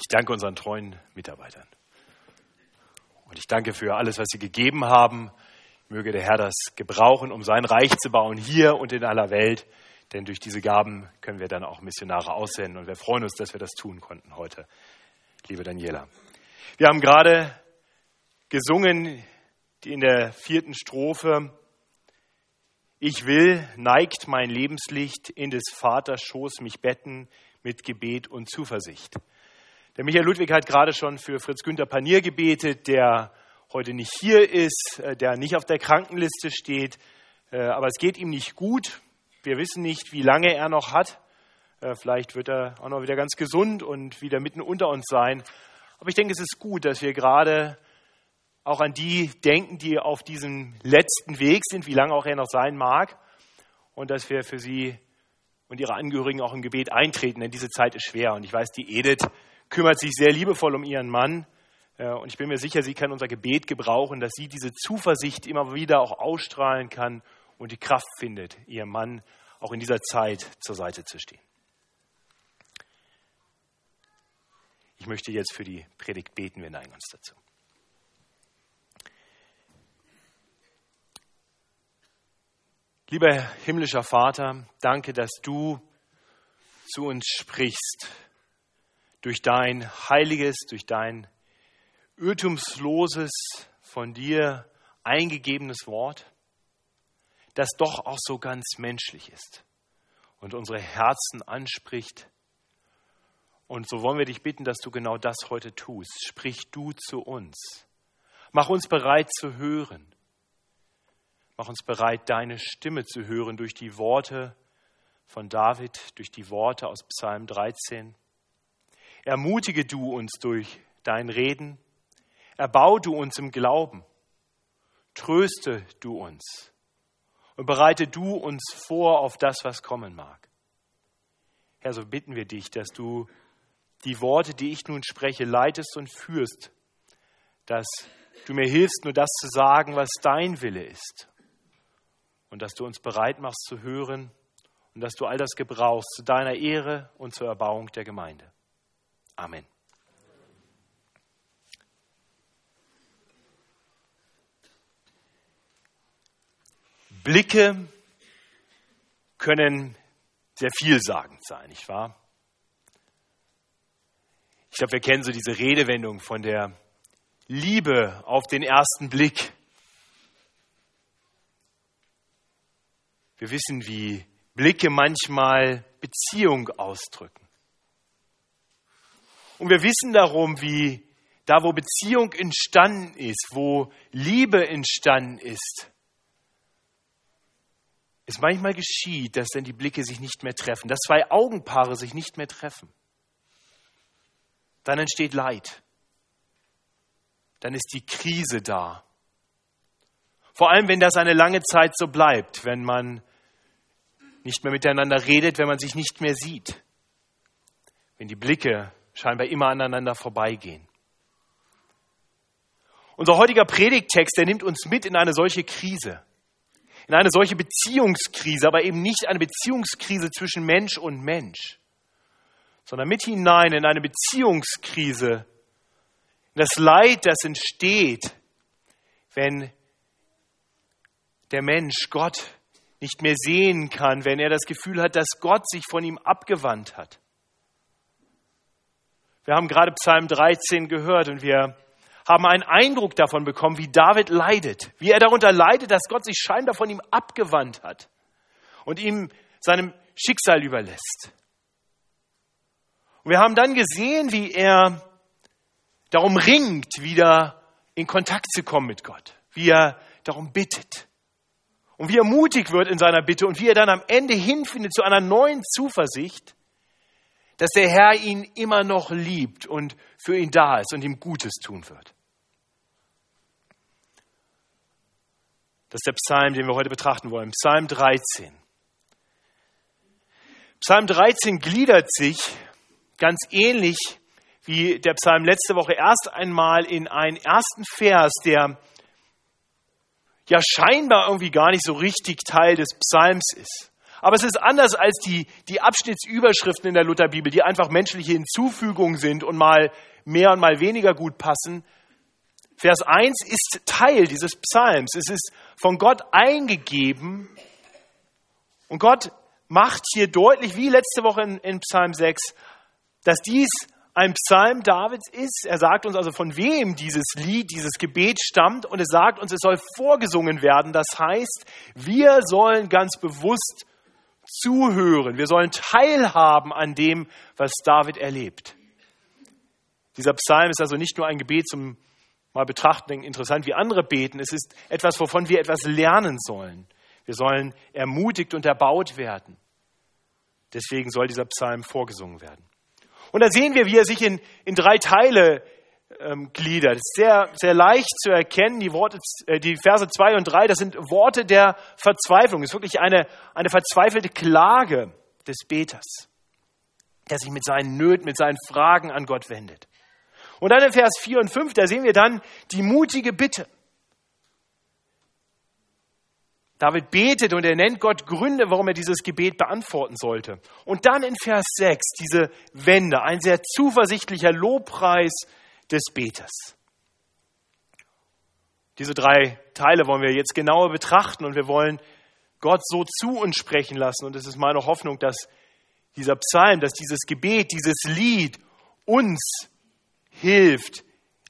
Ich danke unseren treuen Mitarbeitern. Und ich danke für alles, was sie gegeben haben. Möge der Herr das gebrauchen, um sein Reich zu bauen, hier und in aller Welt. Denn durch diese Gaben können wir dann auch Missionare aussenden. Und wir freuen uns, dass wir das tun konnten heute, liebe Daniela. Wir haben gerade gesungen in der vierten Strophe. Ich will, neigt mein Lebenslicht in des Vaters Schoß mich betten mit Gebet und Zuversicht. Der Michael Ludwig hat gerade schon für Fritz Günther Panier gebetet, der heute nicht hier ist, äh, der nicht auf der Krankenliste steht, äh, aber es geht ihm nicht gut. Wir wissen nicht, wie lange er noch hat. Äh, vielleicht wird er auch noch wieder ganz gesund und wieder mitten unter uns sein. Aber ich denke, es ist gut, dass wir gerade auch an die denken, die auf diesem letzten Weg sind, wie lange auch er noch sein mag, und dass wir für sie und ihre Angehörigen auch im Gebet eintreten, denn diese Zeit ist schwer. Und ich weiß, die Edith kümmert sich sehr liebevoll um ihren Mann. Äh, und ich bin mir sicher, sie kann unser Gebet gebrauchen, dass sie diese Zuversicht immer wieder auch ausstrahlen kann und die Kraft findet, ihrem Mann auch in dieser Zeit zur Seite zu stehen. Ich möchte jetzt für die Predigt beten, wir neigen uns dazu. Lieber himmlischer Vater, danke, dass du zu uns sprichst durch dein heiliges, durch dein irrtumsloses, von dir eingegebenes Wort das doch auch so ganz menschlich ist und unsere Herzen anspricht. Und so wollen wir dich bitten, dass du genau das heute tust. Sprich du zu uns. Mach uns bereit zu hören. Mach uns bereit, deine Stimme zu hören durch die Worte von David, durch die Worte aus Psalm 13. Ermutige du uns durch dein Reden. Erbau du uns im Glauben. Tröste du uns und bereite du uns vor auf das, was kommen mag. Herr, so bitten wir dich, dass du die Worte, die ich nun spreche, leitest und führst, dass du mir hilfst, nur das zu sagen, was dein Wille ist und dass du uns bereit machst zu hören und dass du all das gebrauchst zu deiner Ehre und zur Erbauung der Gemeinde. Amen. Blicke können sehr vielsagend sein, nicht wahr? Ich glaube, wir kennen so diese Redewendung von der Liebe auf den ersten Blick. Wir wissen, wie Blicke manchmal Beziehung ausdrücken. Und wir wissen darum, wie da, wo Beziehung entstanden ist, wo Liebe entstanden ist, es manchmal geschieht, dass dann die Blicke sich nicht mehr treffen, dass zwei Augenpaare sich nicht mehr treffen. Dann entsteht Leid. Dann ist die Krise da. Vor allem, wenn das eine lange Zeit so bleibt, wenn man nicht mehr miteinander redet, wenn man sich nicht mehr sieht, wenn die Blicke scheinbar immer aneinander vorbeigehen. Unser heutiger Predigttext, der nimmt uns mit in eine solche Krise in eine solche Beziehungskrise, aber eben nicht eine Beziehungskrise zwischen Mensch und Mensch, sondern mit hinein in eine Beziehungskrise, in das Leid, das entsteht, wenn der Mensch Gott nicht mehr sehen kann, wenn er das Gefühl hat, dass Gott sich von ihm abgewandt hat. Wir haben gerade Psalm 13 gehört und wir haben einen Eindruck davon bekommen, wie David leidet, wie er darunter leidet, dass Gott sich scheinbar von ihm abgewandt hat und ihm seinem Schicksal überlässt. Und wir haben dann gesehen, wie er darum ringt, wieder in Kontakt zu kommen mit Gott, wie er darum bittet und wie er mutig wird in seiner Bitte und wie er dann am Ende hinfindet zu einer neuen Zuversicht, dass der Herr ihn immer noch liebt und für ihn da ist und ihm Gutes tun wird. Das ist der Psalm, den wir heute betrachten wollen. Psalm 13. Psalm 13 gliedert sich ganz ähnlich wie der Psalm letzte Woche erst einmal in einen ersten Vers, der ja scheinbar irgendwie gar nicht so richtig Teil des Psalms ist. Aber es ist anders als die, die Abschnittsüberschriften in der Lutherbibel, die einfach menschliche Hinzufügungen sind und mal mehr und mal weniger gut passen. Vers 1 ist Teil dieses Psalms. Es ist von Gott eingegeben. Und Gott macht hier deutlich, wie letzte Woche in, in Psalm 6, dass dies ein Psalm Davids ist. Er sagt uns also, von wem dieses Lied, dieses Gebet stammt und es sagt uns, es soll vorgesungen werden. Das heißt, wir sollen ganz bewusst zuhören. Wir sollen teilhaben an dem, was David erlebt. Dieser Psalm ist also nicht nur ein Gebet zum mal betrachten, interessant wie andere beten. Es ist etwas, wovon wir etwas lernen sollen. Wir sollen ermutigt und erbaut werden. Deswegen soll dieser Psalm vorgesungen werden. Und da sehen wir, wie er sich in, in drei Teile ähm, gliedert. Sehr, sehr leicht zu erkennen. Die, Worte, äh, die Verse 2 und 3, das sind Worte der Verzweiflung. Es ist wirklich eine, eine verzweifelte Klage des Beters, der sich mit seinen Nöten, mit seinen Fragen an Gott wendet. Und dann in Vers 4 und 5, da sehen wir dann die mutige Bitte. David betet und er nennt Gott Gründe, warum er dieses Gebet beantworten sollte. Und dann in Vers 6 diese Wende, ein sehr zuversichtlicher Lobpreis des Beters. Diese drei Teile wollen wir jetzt genauer betrachten und wir wollen Gott so zu uns sprechen lassen. Und es ist meine Hoffnung, dass dieser Psalm, dass dieses Gebet, dieses Lied uns hilft,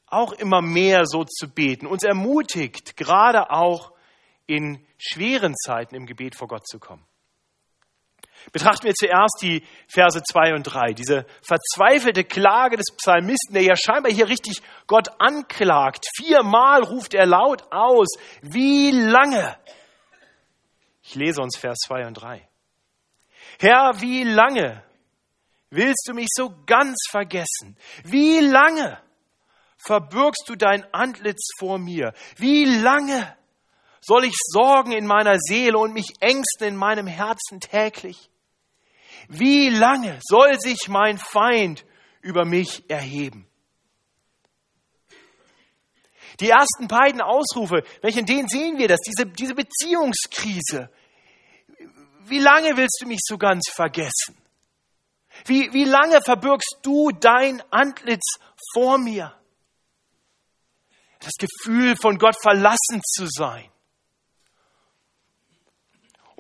auch immer mehr so zu beten, uns ermutigt, gerade auch in schweren Zeiten im Gebet vor Gott zu kommen. Betrachten wir zuerst die Verse 2 und 3, diese verzweifelte Klage des Psalmisten, der ja scheinbar hier richtig Gott anklagt. Viermal ruft er laut aus, wie lange? Ich lese uns Vers 2 und 3. Herr, wie lange willst du mich so ganz vergessen? Wie lange verbirgst du dein Antlitz vor mir? Wie lange soll ich sorgen in meiner Seele und mich ängsten in meinem Herzen täglich? Wie lange soll sich mein Feind über mich erheben? Die ersten beiden Ausrufe, in denen sehen wir das, diese, diese Beziehungskrise. Wie lange willst du mich so ganz vergessen? Wie, wie lange verbirgst du dein Antlitz vor mir? Das Gefühl, von Gott verlassen zu sein.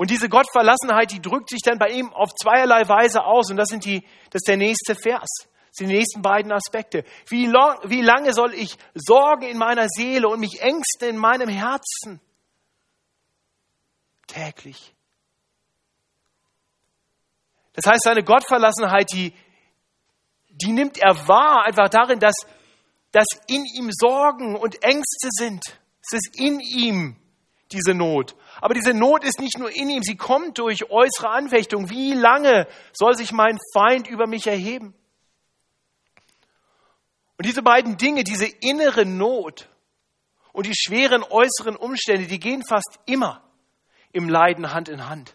Und diese Gottverlassenheit, die drückt sich dann bei ihm auf zweierlei Weise aus. Und das, sind die, das ist der nächste Vers. Das sind die nächsten beiden Aspekte. Wie, long, wie lange soll ich sorgen in meiner Seele und mich ängsten in meinem Herzen? Täglich. Das heißt, seine Gottverlassenheit, die, die nimmt er wahr, einfach darin, dass, dass in ihm Sorgen und Ängste sind. Es ist in ihm diese Not. Aber diese Not ist nicht nur in ihm, sie kommt durch äußere Anfechtung. Wie lange soll sich mein Feind über mich erheben? Und diese beiden Dinge, diese innere Not und die schweren äußeren Umstände, die gehen fast immer im Leiden Hand in Hand.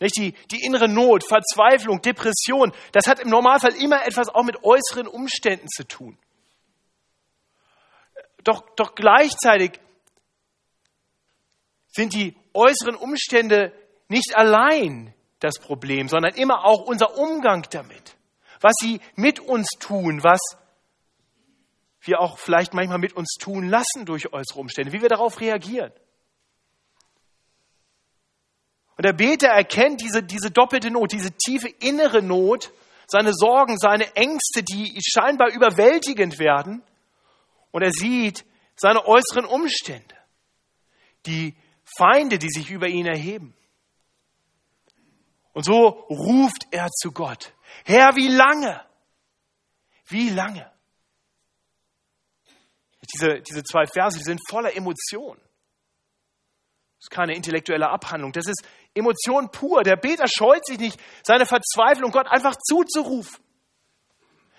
Die, die innere Not, Verzweiflung, Depression, das hat im Normalfall immer etwas auch mit äußeren Umständen zu tun. Doch, doch gleichzeitig sind die äußeren Umstände nicht allein das Problem, sondern immer auch unser Umgang damit. Was sie mit uns tun, was wir auch vielleicht manchmal mit uns tun lassen durch äußere Umstände, wie wir darauf reagieren. Und der Beter erkennt diese, diese doppelte Not, diese tiefe innere Not, seine Sorgen, seine Ängste, die scheinbar überwältigend werden. Und er sieht seine äußeren Umstände, die Feinde, die sich über ihn erheben. Und so ruft er zu Gott. Herr, wie lange? Wie lange? Diese, diese zwei Verse, die sind voller Emotion. Das ist keine intellektuelle Abhandlung. Das ist Emotion pur. Der Beter scheut sich nicht, seine Verzweiflung Gott einfach zuzurufen.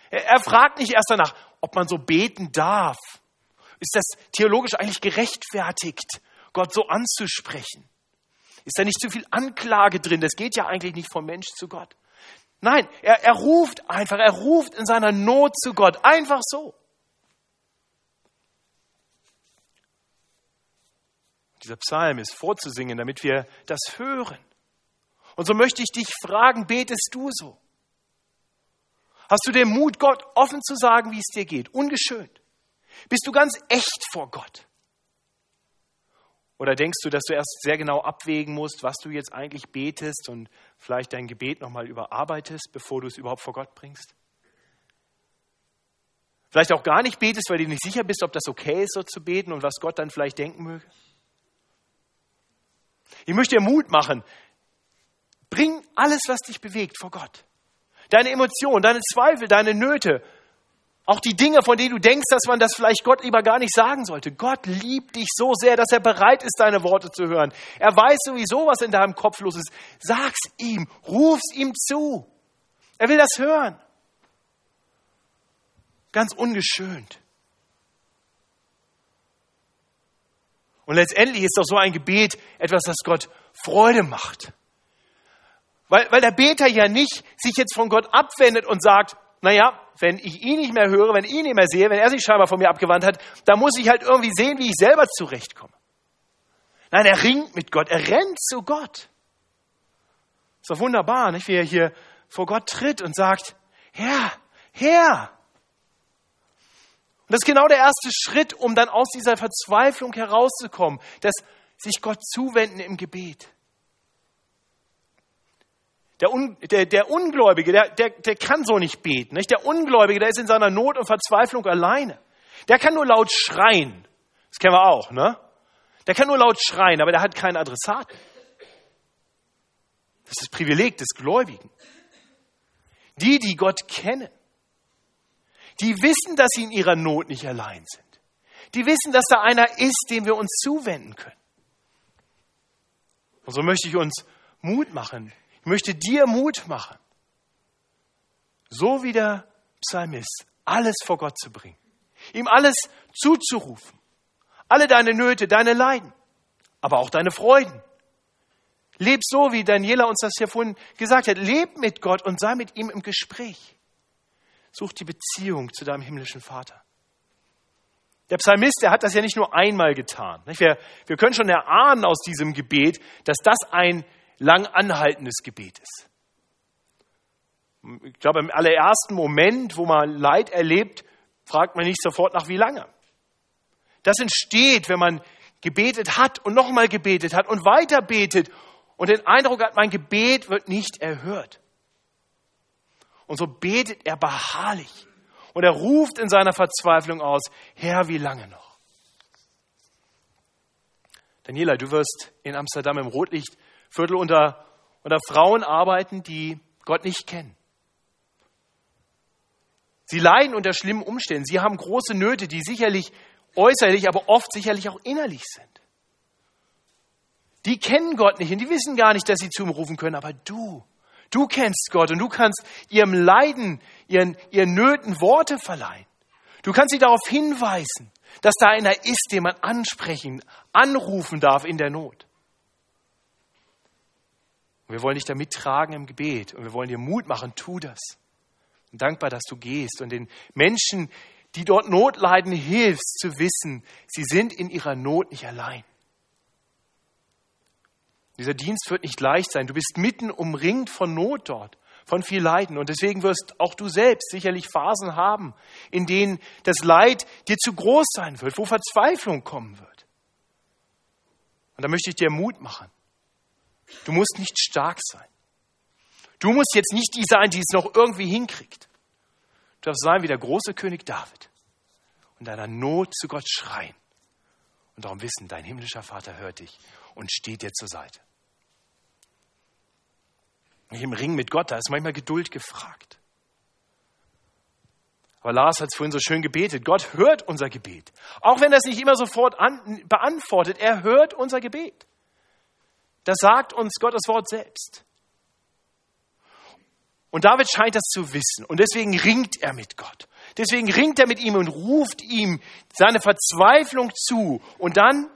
Er, er fragt nicht erst danach, ob man so beten darf. Ist das theologisch eigentlich gerechtfertigt? Gott so anzusprechen? Ist da nicht zu viel Anklage drin? Das geht ja eigentlich nicht vom Mensch zu Gott. Nein, er, er ruft einfach, er ruft in seiner Not zu Gott, einfach so. Dieser Psalm ist vorzusingen, damit wir das hören, Und so möchte ich dich fragen, betest du so? Hast du den Mut, Gott offen zu sagen, wie es dir geht, ungeschönt? Bist du ganz echt vor Gott? Oder denkst du, dass du erst sehr genau abwägen musst, was du jetzt eigentlich betest und vielleicht dein Gebet nochmal überarbeitest, bevor du es überhaupt vor Gott bringst? Vielleicht auch gar nicht betest, weil du nicht sicher bist, ob das okay ist, so zu beten und was Gott dann vielleicht denken möge? Ich möchte dir Mut machen. Bring alles, was dich bewegt, vor Gott. Deine Emotionen, deine Zweifel, deine Nöte, auch die Dinge, von denen du denkst, dass man das vielleicht Gott lieber gar nicht sagen sollte. Gott liebt dich so sehr, dass er bereit ist, deine Worte zu hören. Er weiß sowieso, was in deinem Kopf los ist. Sag's ihm, ruf's ihm zu. Er will das hören. Ganz ungeschönt. Und letztendlich ist doch so ein Gebet etwas, das Gott Freude macht. Weil, weil der Beter ja nicht sich jetzt von Gott abwendet und sagt, naja, wenn ich ihn nicht mehr höre, wenn ich ihn nicht mehr sehe, wenn er sich scheinbar von mir abgewandt hat, dann muss ich halt irgendwie sehen, wie ich selber zurechtkomme. Nein, er ringt mit Gott, er rennt zu Gott. Ist doch wunderbar, nicht? wie er hier vor Gott tritt und sagt, Herr, Herr. Und das ist genau der erste Schritt, um dann aus dieser Verzweiflung herauszukommen, dass sich Gott zuwenden im Gebet. Der, Un, der, der Ungläubige, der, der, der kann so nicht beten. Nicht? Der Ungläubige, der ist in seiner Not und Verzweiflung alleine. Der kann nur laut schreien. Das kennen wir auch, ne? Der kann nur laut schreien, aber der hat keinen Adressaten. Das ist das Privileg des Gläubigen. Die, die Gott kennen, die wissen, dass sie in ihrer Not nicht allein sind. Die wissen, dass da einer ist, dem wir uns zuwenden können. Und so möchte ich uns Mut machen, ich möchte dir Mut machen, so wie der Psalmist, alles vor Gott zu bringen, ihm alles zuzurufen, alle deine Nöte, deine Leiden, aber auch deine Freuden. Leb so, wie Daniela uns das hier vorhin gesagt hat. Leb mit Gott und sei mit ihm im Gespräch. Such die Beziehung zu deinem himmlischen Vater. Der Psalmist, der hat das ja nicht nur einmal getan. Wir, wir können schon erahnen aus diesem Gebet, dass das ein lang anhaltendes Gebet ist. Ich glaube, im allerersten Moment, wo man Leid erlebt, fragt man nicht sofort nach wie lange. Das entsteht, wenn man gebetet hat und nochmal gebetet hat und weiter betet und den Eindruck hat, mein Gebet wird nicht erhört. Und so betet er beharrlich und er ruft in seiner Verzweiflung aus, Herr, wie lange noch? Daniela, du wirst in Amsterdam im Rotlicht Viertel unter, unter Frauen arbeiten, die Gott nicht kennen. Sie leiden unter schlimmen Umständen. Sie haben große Nöte, die sicherlich äußerlich, aber oft sicherlich auch innerlich sind. Die kennen Gott nicht und die wissen gar nicht, dass sie zu ihm rufen können. Aber du, du kennst Gott und du kannst ihrem Leiden, ihren, ihren Nöten Worte verleihen. Du kannst sie darauf hinweisen, dass da einer ist, den man ansprechen, anrufen darf in der Not. Und wir wollen dich da mittragen im Gebet und wir wollen dir Mut machen, tu das. Und dankbar, dass du gehst und den Menschen, die dort Not leiden, hilfst zu wissen, sie sind in ihrer Not nicht allein. Dieser Dienst wird nicht leicht sein. Du bist mitten umringt von Not dort, von viel Leiden. Und deswegen wirst auch du selbst sicherlich Phasen haben, in denen das Leid dir zu groß sein wird, wo Verzweiflung kommen wird. Und da möchte ich dir Mut machen. Du musst nicht stark sein. Du musst jetzt nicht die sein, die es noch irgendwie hinkriegt. Du darfst sein wie der große König David und deiner Not zu Gott schreien. Und darum wissen, dein himmlischer Vater hört dich und steht dir zur Seite. Im Ring mit Gott, da ist manchmal Geduld gefragt. Aber Lars hat es vorhin so schön gebetet. Gott hört unser Gebet. Auch wenn er es nicht immer sofort an, beantwortet, er hört unser Gebet. Das sagt uns Gottes Wort selbst. Und David scheint das zu wissen. Und deswegen ringt er mit Gott. Deswegen ringt er mit ihm und ruft ihm seine Verzweiflung zu. Und dann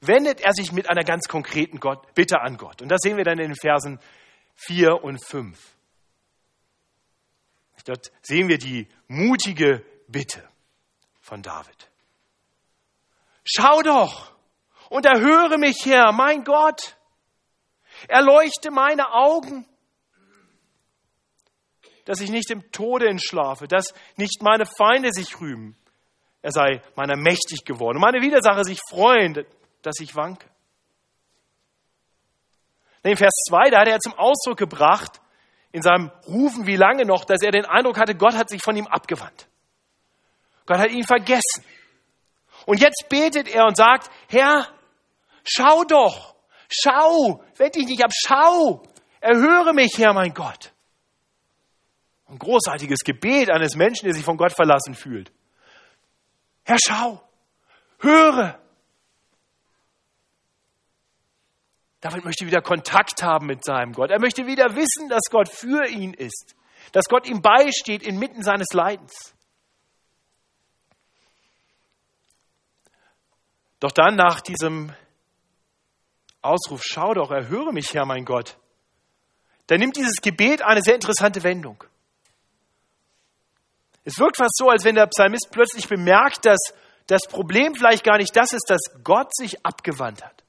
wendet er sich mit einer ganz konkreten Gott, Bitte an Gott. Und das sehen wir dann in den Versen 4 und 5. Dort sehen wir die mutige Bitte von David. Schau doch und erhöre mich, Herr, mein Gott. Erleuchte meine Augen, dass ich nicht im Tode entschlafe, dass nicht meine Feinde sich rühmen. Er sei meiner mächtig geworden meine Widersacher sich freuen, dass ich wanke. In Vers 2, da hat er zum Ausdruck gebracht, in seinem Rufen, wie lange noch, dass er den Eindruck hatte, Gott hat sich von ihm abgewandt. Gott hat ihn vergessen. Und jetzt betet er und sagt, Herr, schau doch, schau, wend dich nicht ab, schau, erhöre mich, Herr, mein Gott. Ein großartiges Gebet eines Menschen, der sich von Gott verlassen fühlt. Herr, schau, höre. David möchte wieder Kontakt haben mit seinem Gott. Er möchte wieder wissen, dass Gott für ihn ist, dass Gott ihm beisteht inmitten seines Leidens. Doch dann nach diesem Ausruf, schau doch, erhöre mich, Herr mein Gott, da nimmt dieses Gebet eine sehr interessante Wendung. Es wirkt fast so, als wenn der Psalmist plötzlich bemerkt, dass das Problem vielleicht gar nicht das ist, dass Gott sich abgewandt hat,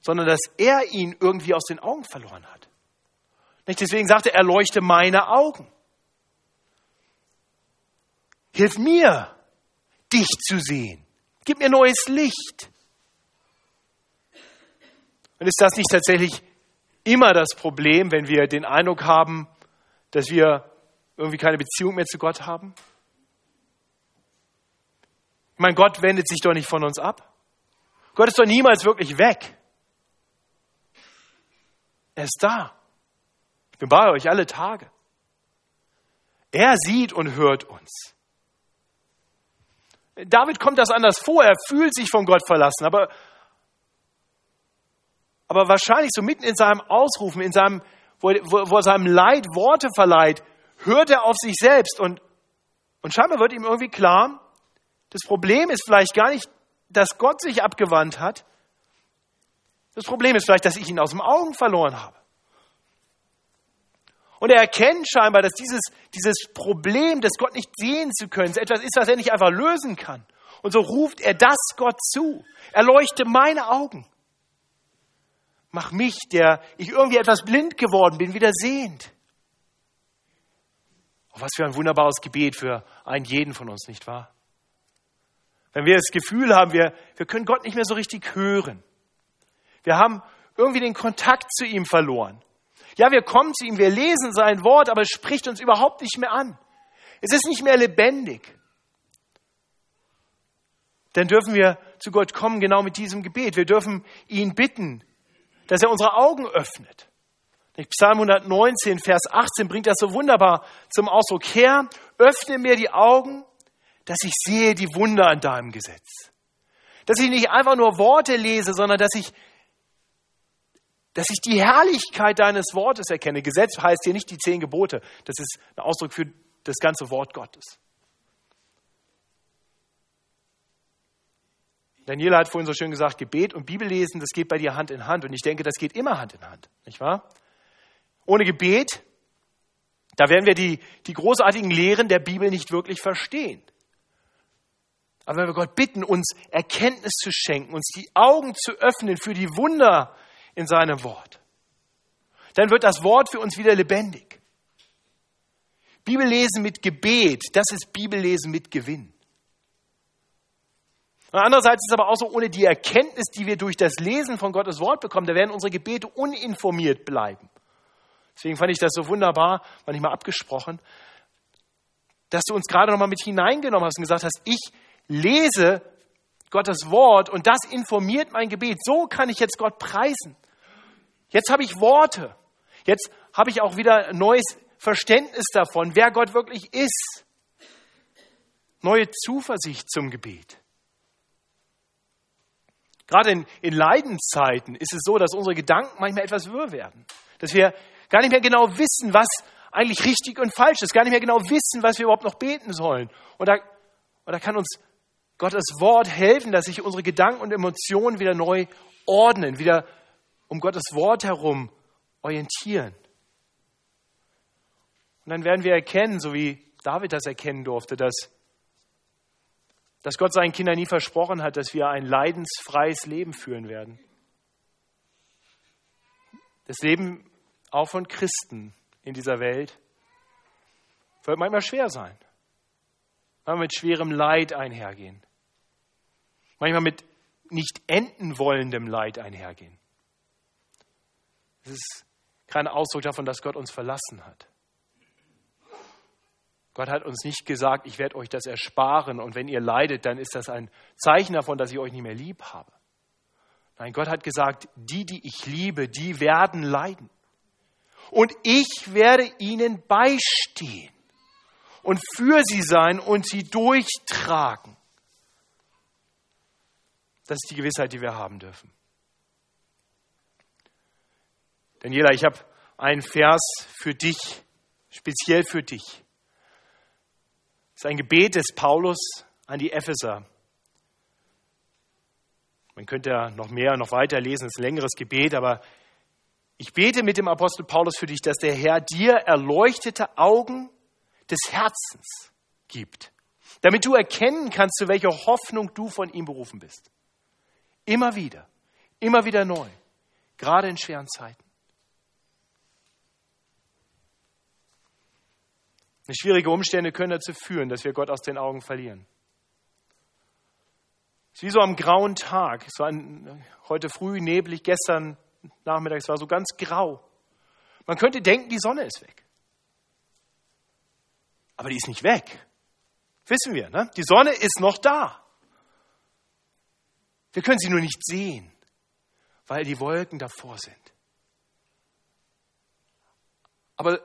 sondern dass er ihn irgendwie aus den Augen verloren hat. Nicht deswegen sagte er, erleuchte meine Augen. Hilf mir, dich zu sehen. Gib mir neues Licht. Und ist das nicht tatsächlich immer das Problem, wenn wir den Eindruck haben, dass wir irgendwie keine Beziehung mehr zu Gott haben? Ich meine, Gott wendet sich doch nicht von uns ab. Gott ist doch niemals wirklich weg. Er ist da. Ich bin bei euch alle Tage. Er sieht und hört uns. David kommt das anders vor. Er fühlt sich von Gott verlassen, aber, aber wahrscheinlich so mitten in seinem Ausrufen, in seinem, wo, wo, wo er seinem Leid Worte verleiht, hört er auf sich selbst und, und scheinbar wird ihm irgendwie klar, das Problem ist vielleicht gar nicht, dass Gott sich abgewandt hat. Das Problem ist vielleicht, dass ich ihn aus dem Augen verloren habe. Und er erkennt scheinbar, dass dieses, dieses Problem, das Gott nicht sehen zu können, etwas ist, was er nicht einfach lösen kann. Und so ruft er das Gott zu. Erleuchte meine Augen. Mach mich, der ich irgendwie etwas blind geworden bin, wieder sehend. Oh, was für ein wunderbares Gebet für einen jeden von uns, nicht wahr? Wenn wir das Gefühl haben, wir, wir können Gott nicht mehr so richtig hören. Wir haben irgendwie den Kontakt zu ihm verloren. Ja, wir kommen zu ihm, wir lesen sein Wort, aber es spricht uns überhaupt nicht mehr an. Es ist nicht mehr lebendig. Dann dürfen wir zu Gott kommen, genau mit diesem Gebet. Wir dürfen ihn bitten, dass er unsere Augen öffnet. Psalm 119, Vers 18 bringt das so wunderbar zum Ausdruck. Herr, öffne mir die Augen, dass ich sehe die Wunder an deinem Gesetz. Dass ich nicht einfach nur Worte lese, sondern dass ich dass ich die Herrlichkeit deines Wortes erkenne. Gesetz heißt hier nicht die zehn Gebote, das ist ein Ausdruck für das ganze Wort Gottes. Daniela hat vorhin so schön gesagt, Gebet und Bibellesen, das geht bei dir Hand in Hand. Und ich denke, das geht immer Hand in Hand, nicht wahr? Ohne Gebet, da werden wir die, die großartigen Lehren der Bibel nicht wirklich verstehen. Aber wenn wir Gott bitten, uns Erkenntnis zu schenken, uns die Augen zu öffnen für die Wunder, in seinem Wort. Dann wird das Wort für uns wieder lebendig. Bibellesen mit Gebet, das ist Bibellesen mit Gewinn. Und andererseits ist aber auch so, ohne die Erkenntnis, die wir durch das Lesen von Gottes Wort bekommen, da werden unsere Gebete uninformiert bleiben. Deswegen fand ich das so wunderbar, war nicht mal abgesprochen, dass du uns gerade nochmal mit hineingenommen hast und gesagt hast, ich lese Gottes Wort und das informiert mein Gebet. So kann ich jetzt Gott preisen. Jetzt habe ich Worte. Jetzt habe ich auch wieder neues Verständnis davon, wer Gott wirklich ist. Neue Zuversicht zum Gebet. Gerade in, in Leidenszeiten ist es so, dass unsere Gedanken manchmal etwas wirr werden. Dass wir gar nicht mehr genau wissen, was eigentlich richtig und falsch ist. Gar nicht mehr genau wissen, was wir überhaupt noch beten sollen. Und da, und da kann uns Gottes Wort helfen, dass sich unsere Gedanken und Emotionen wieder neu ordnen, wieder um Gottes Wort herum orientieren. Und dann werden wir erkennen, so wie David das erkennen durfte, dass, dass Gott seinen Kindern nie versprochen hat, dass wir ein leidensfreies Leben führen werden. Das Leben auch von Christen in dieser Welt wird manchmal schwer sein. Manchmal mit schwerem Leid einhergehen. Manchmal mit nicht enden wollendem Leid einhergehen. Es ist kein Ausdruck davon, dass Gott uns verlassen hat. Gott hat uns nicht gesagt, ich werde euch das ersparen und wenn ihr leidet, dann ist das ein Zeichen davon, dass ich euch nicht mehr lieb habe. Nein, Gott hat gesagt, die, die ich liebe, die werden leiden. Und ich werde ihnen beistehen und für sie sein und sie durchtragen. Das ist die Gewissheit, die wir haben dürfen. Daniela, ich habe einen Vers für dich, speziell für dich. Ist ein Gebet des Paulus an die Epheser. Man könnte ja noch mehr, noch weiter lesen, es ist ein längeres Gebet, aber ich bete mit dem Apostel Paulus für dich, dass der Herr dir erleuchtete Augen des Herzens gibt, damit du erkennen kannst, zu welcher Hoffnung du von ihm berufen bist. Immer wieder, immer wieder neu, gerade in schweren Zeiten. Schwierige Umstände können dazu führen, dass wir Gott aus den Augen verlieren. Es ist wie so am grauen Tag. Es war ein, heute früh neblig, gestern Nachmittag, es war so ganz grau. Man könnte denken, die Sonne ist weg. Aber die ist nicht weg. Wissen wir, ne? Die Sonne ist noch da. Wir können sie nur nicht sehen, weil die Wolken davor sind. Aber,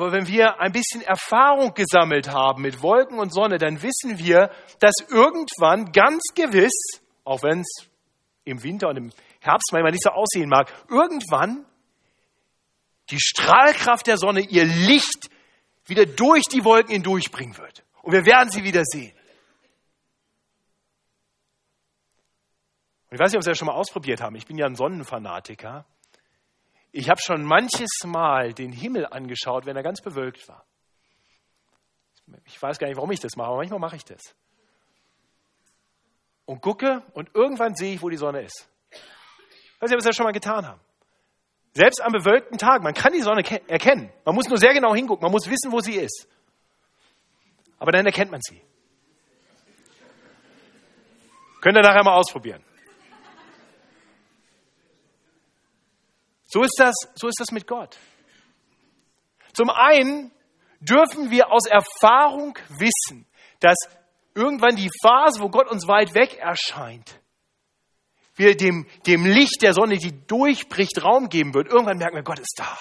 aber wenn wir ein bisschen Erfahrung gesammelt haben mit Wolken und Sonne, dann wissen wir, dass irgendwann ganz gewiss, auch wenn es im Winter und im Herbst manchmal nicht so aussehen mag, irgendwann die Strahlkraft der Sonne ihr Licht wieder durch die Wolken hindurchbringen wird. Und wir werden sie wieder sehen. Und ich weiß nicht, ob Sie das schon mal ausprobiert haben. Ich bin ja ein Sonnenfanatiker. Ich habe schon manches Mal den Himmel angeschaut, wenn er ganz bewölkt war. Ich weiß gar nicht, warum ich das mache, aber manchmal mache ich das. Und gucke und irgendwann sehe ich, wo die Sonne ist. Weiß nicht, ob Sie das schon mal getan haben. Selbst am bewölkten Tag, man kann die Sonne erkennen. Man muss nur sehr genau hingucken, man muss wissen, wo sie ist. Aber dann erkennt man sie. Könnt ihr nachher mal ausprobieren. So ist das, so ist das mit Gott. Zum einen dürfen wir aus Erfahrung wissen, dass irgendwann die Phase, wo Gott uns weit weg erscheint, wir dem, dem Licht der Sonne, die durchbricht, Raum geben wird. Irgendwann merken wir, Gott ist da.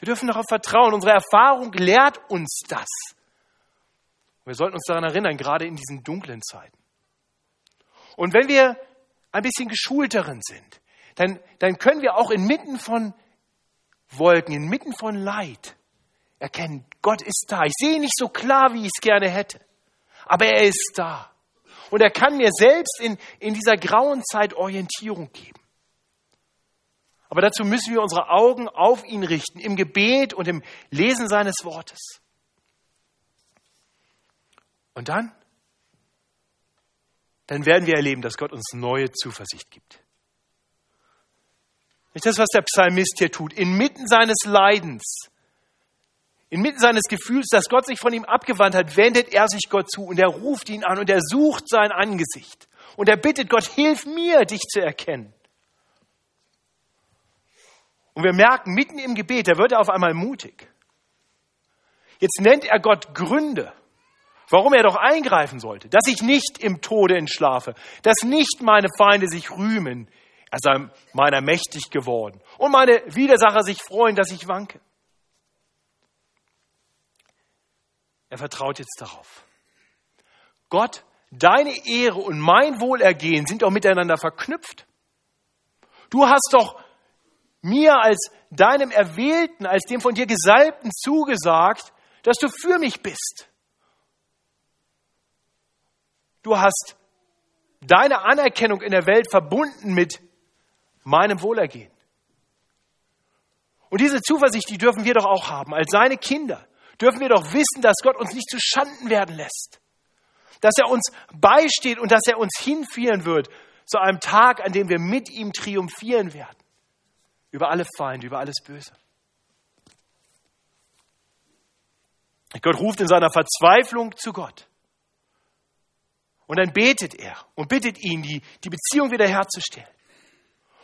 Wir dürfen darauf vertrauen. Unsere Erfahrung lehrt uns das. Wir sollten uns daran erinnern, gerade in diesen dunklen Zeiten. Und wenn wir ein bisschen geschulteren sind, dann, dann können wir auch inmitten von Wolken, inmitten von Leid erkennen, Gott ist da. Ich sehe nicht so klar, wie ich es gerne hätte, aber er ist da. Und er kann mir selbst in, in dieser grauen Zeit Orientierung geben. Aber dazu müssen wir unsere Augen auf ihn richten, im Gebet und im Lesen seines Wortes. Und dann? Dann werden wir erleben, dass Gott uns neue Zuversicht gibt. Nicht das, was der Psalmist hier tut. Inmitten seines Leidens Inmitten seines Gefühls, dass Gott sich von ihm abgewandt hat, wendet er sich Gott zu und er ruft ihn an und er sucht sein Angesicht. Und er bittet Gott, hilf mir, dich zu erkennen. Und wir merken, mitten im Gebet, da wird er auf einmal mutig. Jetzt nennt er Gott Gründe, warum er doch eingreifen sollte, dass ich nicht im Tode entschlafe, dass nicht meine Feinde sich rühmen, er sei meiner mächtig geworden und meine Widersacher sich freuen, dass ich wanke. Er vertraut jetzt darauf. Gott, deine Ehre und mein Wohlergehen sind doch miteinander verknüpft. Du hast doch mir als deinem Erwählten, als dem von dir Gesalbten zugesagt, dass du für mich bist. Du hast deine Anerkennung in der Welt verbunden mit meinem Wohlergehen. Und diese Zuversicht, die dürfen wir doch auch haben als seine Kinder dürfen wir doch wissen, dass Gott uns nicht zu Schanden werden lässt. Dass er uns beisteht und dass er uns hinführen wird zu einem Tag, an dem wir mit ihm triumphieren werden. über alle Feinde, über alles Böse. Gott ruft in seiner Verzweiflung zu Gott. Und dann betet er und bittet ihn, die, die Beziehung wiederherzustellen.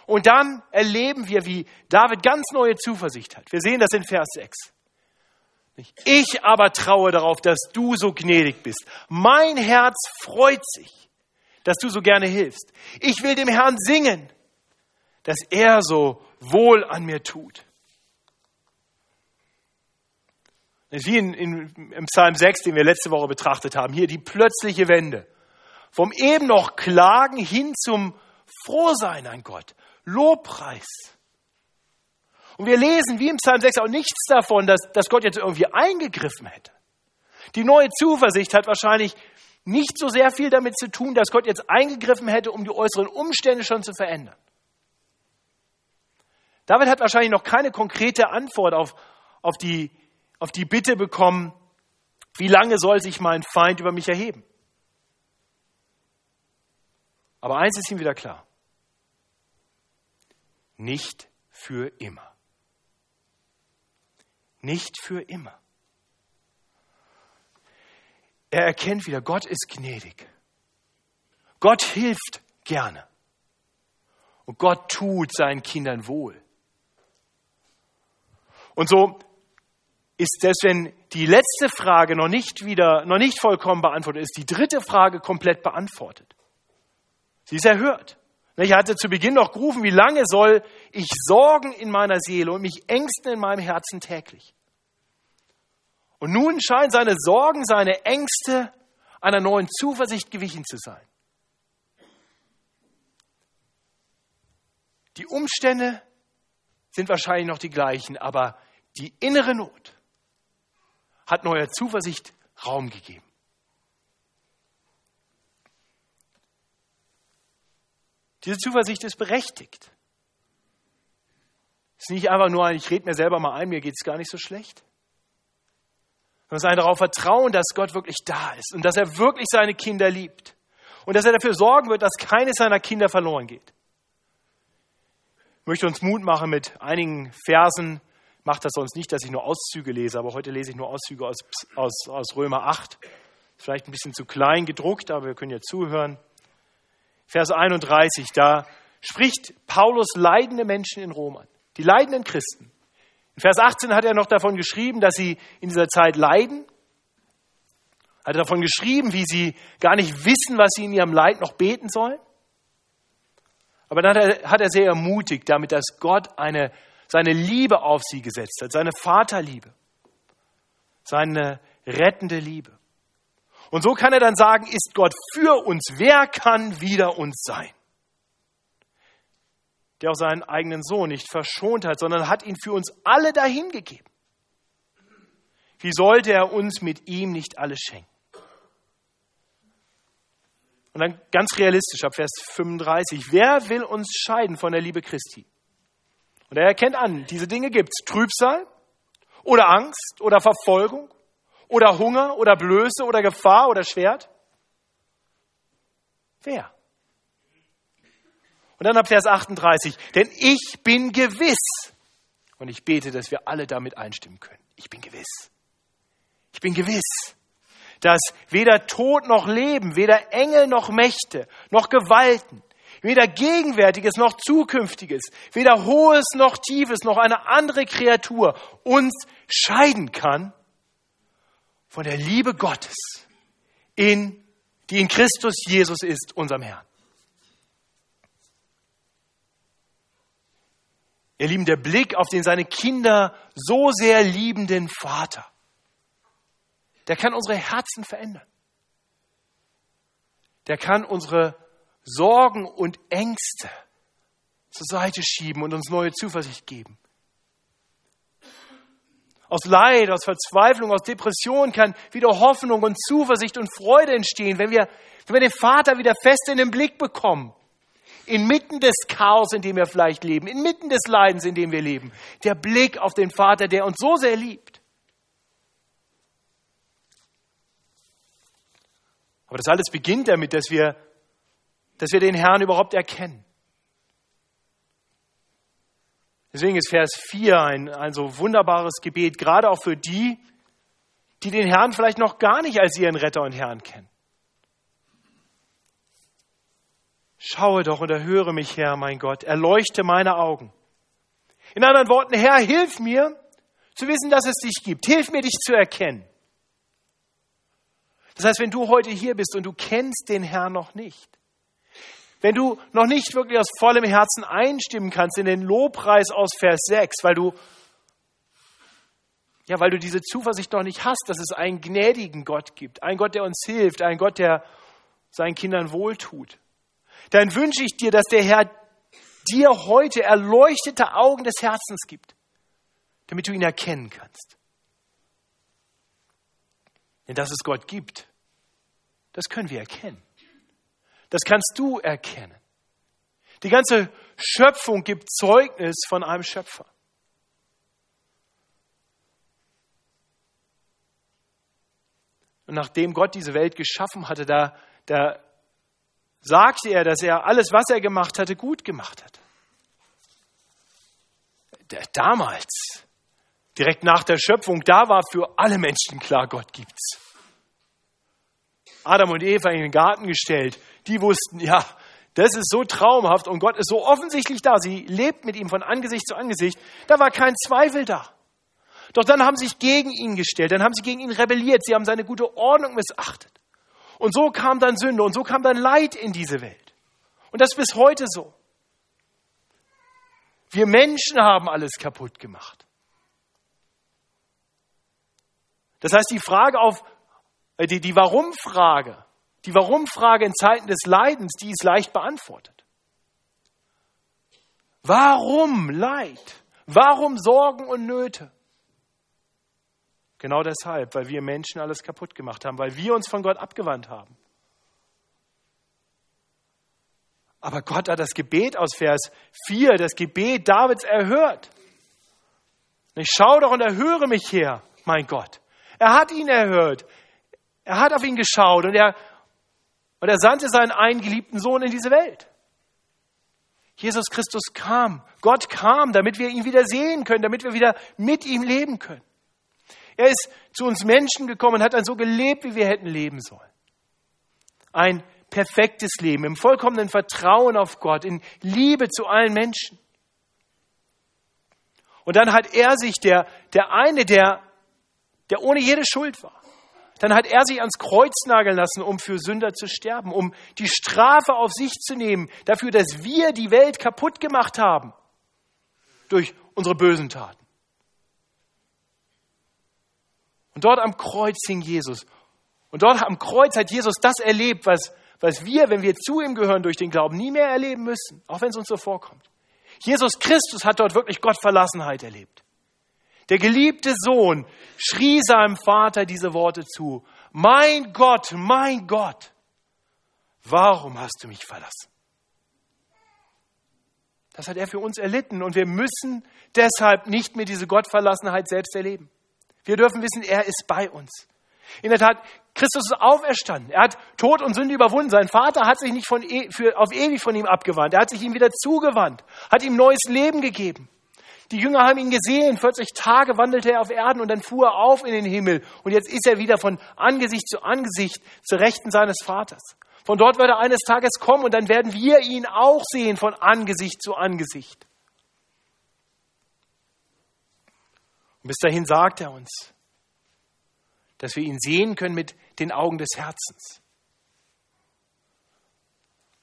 Und dann erleben wir, wie David ganz neue Zuversicht hat. Wir sehen das in Vers 6. Ich aber traue darauf, dass du so gnädig bist. Mein Herz freut sich, dass du so gerne hilfst. Ich will dem Herrn singen, dass er so wohl an mir tut. Wie in, in, im Psalm 6, den wir letzte Woche betrachtet haben, hier die plötzliche Wende. Vom eben noch Klagen hin zum Frohsein an Gott. Lobpreis. Und wir lesen wie im Psalm 6 auch nichts davon, dass, dass Gott jetzt irgendwie eingegriffen hätte. Die neue Zuversicht hat wahrscheinlich nicht so sehr viel damit zu tun, dass Gott jetzt eingegriffen hätte, um die äußeren Umstände schon zu verändern. David hat wahrscheinlich noch keine konkrete Antwort auf, auf, die, auf die Bitte bekommen, wie lange soll sich mein Feind über mich erheben? Aber eins ist ihm wieder klar. Nicht für immer. Nicht für immer. Er erkennt wieder, Gott ist gnädig. Gott hilft gerne. Und Gott tut seinen Kindern wohl. Und so ist es, wenn die letzte Frage noch nicht wieder, noch nicht vollkommen beantwortet ist, die dritte Frage komplett beantwortet. Sie ist erhört. Ich hatte zu Beginn noch gerufen, wie lange soll ich sorgen in meiner Seele und mich ängsten in meinem Herzen täglich. Und nun scheinen seine Sorgen, seine Ängste einer neuen Zuversicht gewichen zu sein. Die Umstände sind wahrscheinlich noch die gleichen, aber die innere Not hat neuer Zuversicht Raum gegeben. Diese Zuversicht ist berechtigt. Es ist nicht einfach nur ein, ich rede mir selber mal ein, mir geht es gar nicht so schlecht. Sondern es ist ein darauf vertrauen, dass Gott wirklich da ist und dass er wirklich seine Kinder liebt. Und dass er dafür sorgen wird, dass keines seiner Kinder verloren geht. Ich möchte uns Mut machen mit einigen Versen. Macht das sonst nicht, dass ich nur Auszüge lese, aber heute lese ich nur Auszüge aus, aus, aus Römer 8. Vielleicht ein bisschen zu klein gedruckt, aber wir können ja zuhören. Vers 31, da spricht Paulus leidende Menschen in Rom an, die leidenden Christen. In Vers 18 hat er noch davon geschrieben, dass sie in dieser Zeit leiden. Hat er davon geschrieben, wie sie gar nicht wissen, was sie in ihrem Leid noch beten sollen. Aber dann hat er, hat er sehr ermutigt damit, dass Gott eine, seine Liebe auf sie gesetzt hat, seine Vaterliebe, seine rettende Liebe. Und so kann er dann sagen, ist Gott für uns, wer kann wider uns sein? Der auch seinen eigenen Sohn nicht verschont hat, sondern hat ihn für uns alle dahingegeben. Wie sollte er uns mit ihm nicht alles schenken? Und dann ganz realistisch ab Vers 35. Wer will uns scheiden von der Liebe Christi? Und er erkennt an, diese Dinge gibt es. Trübsal oder Angst oder Verfolgung oder Hunger oder Blöße oder Gefahr oder Schwert? Wer? Und dann ab Vers 38, denn ich bin gewiss, und ich bete, dass wir alle damit einstimmen können, ich bin gewiss, ich bin gewiss, dass weder Tod noch Leben, weder Engel noch Mächte, noch Gewalten, weder Gegenwärtiges noch Zukünftiges, weder Hohes noch Tiefes, noch eine andere Kreatur uns scheiden kann von der Liebe Gottes, in, die in Christus Jesus ist, unserem Herrn. Ihr Lieben, der Blick auf den seine Kinder so sehr liebenden Vater, der kann unsere Herzen verändern. Der kann unsere Sorgen und Ängste zur Seite schieben und uns neue Zuversicht geben aus Leid, aus Verzweiflung, aus Depression kann wieder Hoffnung und Zuversicht und Freude entstehen, wenn wir, wenn wir den Vater wieder fest in den Blick bekommen. Inmitten des Chaos, in dem wir vielleicht leben, inmitten des Leidens, in dem wir leben. Der Blick auf den Vater, der uns so sehr liebt. Aber das alles beginnt damit, dass wir, dass wir den Herrn überhaupt erkennen. Deswegen ist Vers 4 ein, ein so wunderbares Gebet, gerade auch für die, die den Herrn vielleicht noch gar nicht als ihren Retter und Herrn kennen. Schaue doch und erhöre mich, Herr, mein Gott, erleuchte meine Augen. In anderen Worten, Herr, hilf mir zu wissen, dass es dich gibt. Hilf mir, dich zu erkennen. Das heißt, wenn du heute hier bist und du kennst den Herrn noch nicht, wenn du noch nicht wirklich aus vollem Herzen einstimmen kannst in den Lobpreis aus Vers 6, weil du ja, weil du diese Zuversicht noch nicht hast, dass es einen gnädigen Gott gibt, einen Gott, der uns hilft, einen Gott, der seinen Kindern wohltut, dann wünsche ich dir, dass der Herr dir heute erleuchtete Augen des Herzens gibt, damit du ihn erkennen kannst. Denn dass es Gott gibt, das können wir erkennen. Das kannst du erkennen. Die ganze Schöpfung gibt Zeugnis von einem Schöpfer. Und nachdem Gott diese Welt geschaffen hatte, da, da sagte er, dass er alles, was er gemacht hatte, gut gemacht hat. Damals, direkt nach der Schöpfung, da war für alle Menschen klar, Gott gibt's. Adam und Eva in den Garten gestellt, die wussten, ja, das ist so traumhaft und Gott ist so offensichtlich da. Sie lebt mit ihm von Angesicht zu Angesicht. Da war kein Zweifel da. Doch dann haben sie sich gegen ihn gestellt, dann haben sie gegen ihn rebelliert, sie haben seine gute Ordnung missachtet. Und so kam dann Sünde und so kam dann Leid in diese Welt. Und das bis heute so. Wir Menschen haben alles kaputt gemacht. Das heißt, die Frage auf, äh, die, die Warum-Frage die Warum-Frage in Zeiten des Leidens, die ist leicht beantwortet. Warum Leid? Warum Sorgen und Nöte? Genau deshalb, weil wir Menschen alles kaputt gemacht haben, weil wir uns von Gott abgewandt haben. Aber Gott hat das Gebet aus Vers 4, das Gebet Davids erhört. Ich schaue doch und erhöre mich her, mein Gott. Er hat ihn erhört. Er hat auf ihn geschaut und er, und er sandte seinen eingeliebten Sohn in diese Welt. Jesus Christus kam. Gott kam, damit wir ihn wieder sehen können, damit wir wieder mit ihm leben können. Er ist zu uns Menschen gekommen und hat dann so gelebt, wie wir hätten leben sollen. Ein perfektes Leben im vollkommenen Vertrauen auf Gott, in Liebe zu allen Menschen. Und dann hat er sich, der, der eine, der, der ohne jede Schuld war, dann hat er sich ans Kreuz nageln lassen, um für Sünder zu sterben, um die Strafe auf sich zu nehmen, dafür, dass wir die Welt kaputt gemacht haben durch unsere bösen Taten. Und dort am Kreuz hing Jesus. Und dort am Kreuz hat Jesus das erlebt, was, was wir, wenn wir zu ihm gehören, durch den Glauben nie mehr erleben müssen, auch wenn es uns so vorkommt. Jesus Christus hat dort wirklich Gottverlassenheit erlebt. Der geliebte Sohn schrie seinem Vater diese Worte zu. Mein Gott, mein Gott, warum hast du mich verlassen? Das hat er für uns erlitten und wir müssen deshalb nicht mehr diese Gottverlassenheit selbst erleben. Wir dürfen wissen, er ist bei uns. In der Tat, Christus ist auferstanden. Er hat Tod und Sünde überwunden. Sein Vater hat sich nicht von, e, für, auf ewig von ihm abgewandt. Er hat sich ihm wieder zugewandt, hat ihm neues Leben gegeben. Die Jünger haben ihn gesehen, 40 Tage wandelte er auf Erden und dann fuhr er auf in den Himmel. Und jetzt ist er wieder von Angesicht zu Angesicht zur Rechten seines Vaters. Von dort wird er eines Tages kommen und dann werden wir ihn auch sehen von Angesicht zu Angesicht. Und bis dahin sagt er uns, dass wir ihn sehen können mit den Augen des Herzens.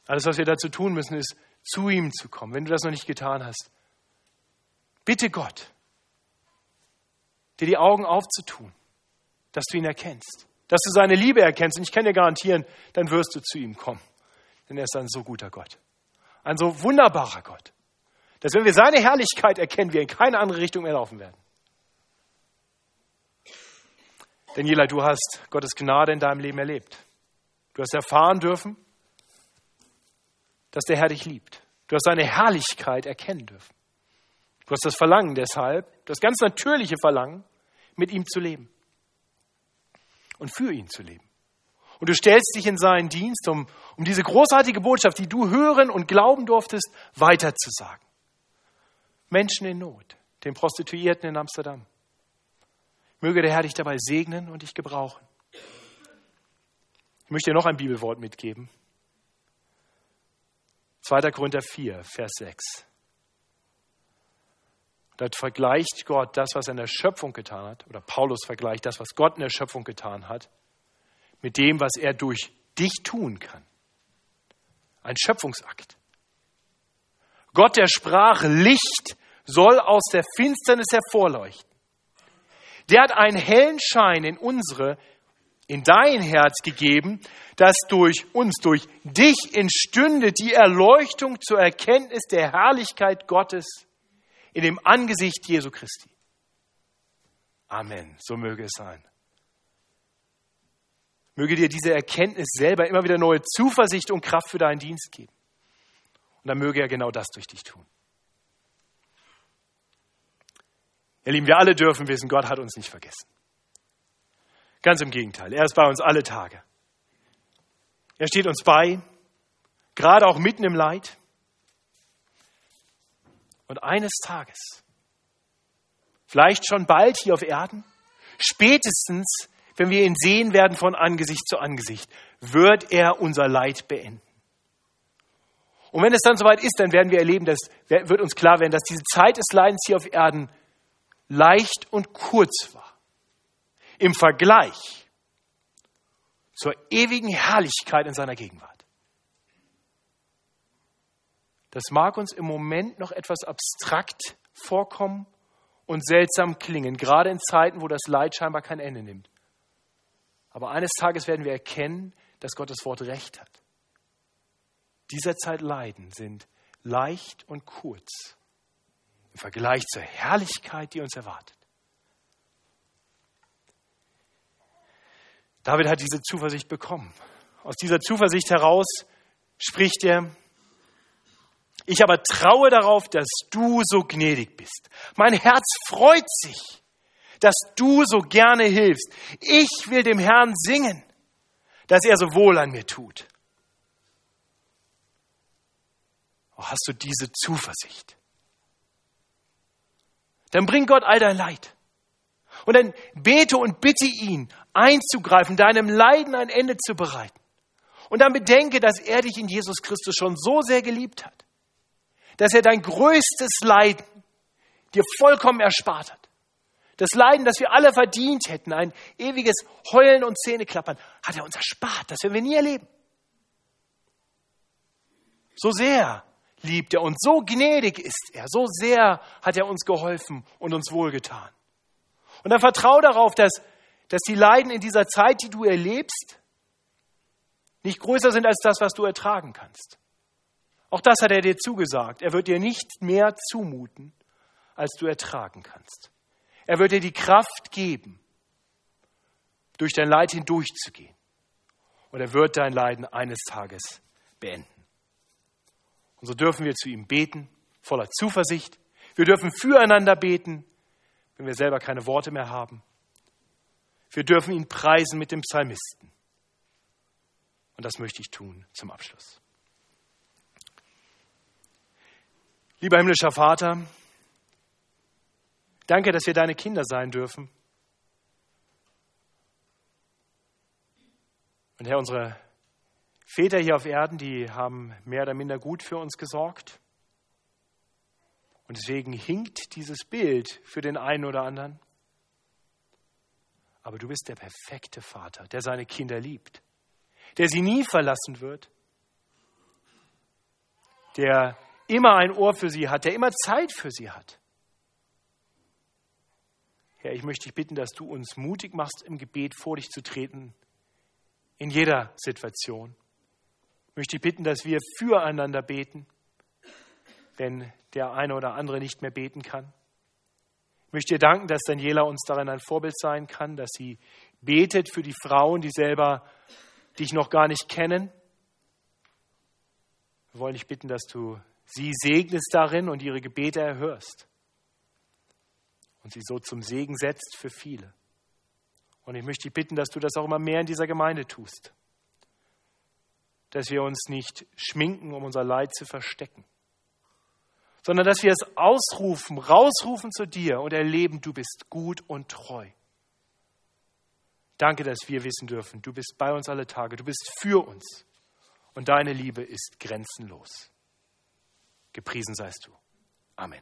Alles, was wir dazu tun müssen, ist, zu ihm zu kommen, wenn du das noch nicht getan hast. Bitte Gott, dir die Augen aufzutun, dass du ihn erkennst, dass du seine Liebe erkennst. Und ich kann dir garantieren, dann wirst du zu ihm kommen. Denn er ist ein so guter Gott. Ein so wunderbarer Gott. Dass wenn wir seine Herrlichkeit erkennen, wir in keine andere Richtung mehr laufen werden. Daniela, du hast Gottes Gnade in deinem Leben erlebt. Du hast erfahren dürfen, dass der Herr dich liebt. Du hast seine Herrlichkeit erkennen dürfen. Du hast das Verlangen deshalb, das ganz natürliche Verlangen, mit ihm zu leben und für ihn zu leben. Und du stellst dich in seinen Dienst, um, um diese großartige Botschaft, die du hören und glauben durftest, weiterzusagen. Menschen in Not, den Prostituierten in Amsterdam. Möge der Herr dich dabei segnen und dich gebrauchen. Ich möchte dir noch ein Bibelwort mitgeben. 2. Korinther 4, Vers 6. Dort vergleicht Gott das, was er in der Schöpfung getan hat, oder Paulus vergleicht das, was Gott in der Schöpfung getan hat, mit dem, was er durch dich tun kann. Ein Schöpfungsakt. Gott, der sprach, Licht soll aus der Finsternis hervorleuchten. Der hat einen hellen Schein in unsere, in dein Herz gegeben, dass durch uns, durch dich entstünde die Erleuchtung zur Erkenntnis der Herrlichkeit Gottes in dem Angesicht Jesu Christi. Amen. So möge es sein. Möge dir diese Erkenntnis selber immer wieder neue Zuversicht und Kraft für deinen Dienst geben. Und dann möge er genau das durch dich tun. Ihr Lieben, wir alle dürfen wissen, Gott hat uns nicht vergessen. Ganz im Gegenteil, er ist bei uns alle Tage. Er steht uns bei, gerade auch mitten im Leid. Und eines Tages, vielleicht schon bald hier auf Erden, spätestens, wenn wir ihn sehen werden von Angesicht zu Angesicht, wird er unser Leid beenden. Und wenn es dann soweit ist, dann werden wir erleben, dass wird uns klar werden, dass diese Zeit des Leidens hier auf Erden leicht und kurz war. Im Vergleich zur ewigen Herrlichkeit in seiner Gegenwart. Das mag uns im Moment noch etwas abstrakt vorkommen und seltsam klingen, gerade in Zeiten, wo das Leid scheinbar kein Ende nimmt. Aber eines Tages werden wir erkennen, dass Gottes Wort recht hat. Dieser Zeit Leiden sind leicht und kurz im Vergleich zur Herrlichkeit, die uns erwartet. David hat diese Zuversicht bekommen. Aus dieser Zuversicht heraus spricht er, ich aber traue darauf, dass du so gnädig bist. Mein Herz freut sich, dass du so gerne hilfst. Ich will dem Herrn singen, dass er so wohl an mir tut. Oh, hast du diese Zuversicht? Dann bring Gott all dein Leid. Und dann bete und bitte ihn, einzugreifen, deinem Leiden ein Ende zu bereiten. Und dann bedenke, dass er dich in Jesus Christus schon so sehr geliebt hat, dass er dein größtes Leiden dir vollkommen erspart hat. Das Leiden, das wir alle verdient hätten, ein ewiges Heulen und Zähneklappern, hat er uns erspart. Das werden wir nie erleben. So sehr liebt er uns, so gnädig ist er, so sehr hat er uns geholfen und uns wohlgetan. Und dann vertraue darauf, dass, dass die Leiden in dieser Zeit, die du erlebst, nicht größer sind als das, was du ertragen kannst. Auch das hat er dir zugesagt. Er wird dir nicht mehr zumuten, als du ertragen kannst. Er wird dir die Kraft geben, durch dein Leid hindurchzugehen. Und er wird dein Leiden eines Tages beenden. Und so dürfen wir zu ihm beten, voller Zuversicht. Wir dürfen füreinander beten, wenn wir selber keine Worte mehr haben. Wir dürfen ihn preisen mit dem Psalmisten. Und das möchte ich tun zum Abschluss. Lieber himmlischer Vater, danke, dass wir deine Kinder sein dürfen. Und Herr, unsere Väter hier auf Erden, die haben mehr oder minder gut für uns gesorgt. Und deswegen hinkt dieses Bild für den einen oder anderen. Aber du bist der perfekte Vater, der seine Kinder liebt, der sie nie verlassen wird, der immer ein Ohr für sie hat, der immer Zeit für sie hat. Herr, ich möchte dich bitten, dass du uns mutig machst, im Gebet vor dich zu treten, in jeder Situation. Ich möchte dich bitten, dass wir füreinander beten, wenn der eine oder andere nicht mehr beten kann. Ich möchte dir danken, dass Daniela uns darin ein Vorbild sein kann, dass sie betet für die Frauen, die selber dich noch gar nicht kennen. Wir wollen dich bitten, dass du sie segnest darin und ihre Gebete erhörst und sie so zum Segen setzt für viele. Und ich möchte dich bitten, dass du das auch immer mehr in dieser Gemeinde tust, dass wir uns nicht schminken, um unser Leid zu verstecken, sondern dass wir es ausrufen, rausrufen zu dir und erleben, du bist gut und treu. Danke, dass wir wissen dürfen, du bist bei uns alle Tage, du bist für uns und deine Liebe ist grenzenlos. Gepriesen seist du. Amen.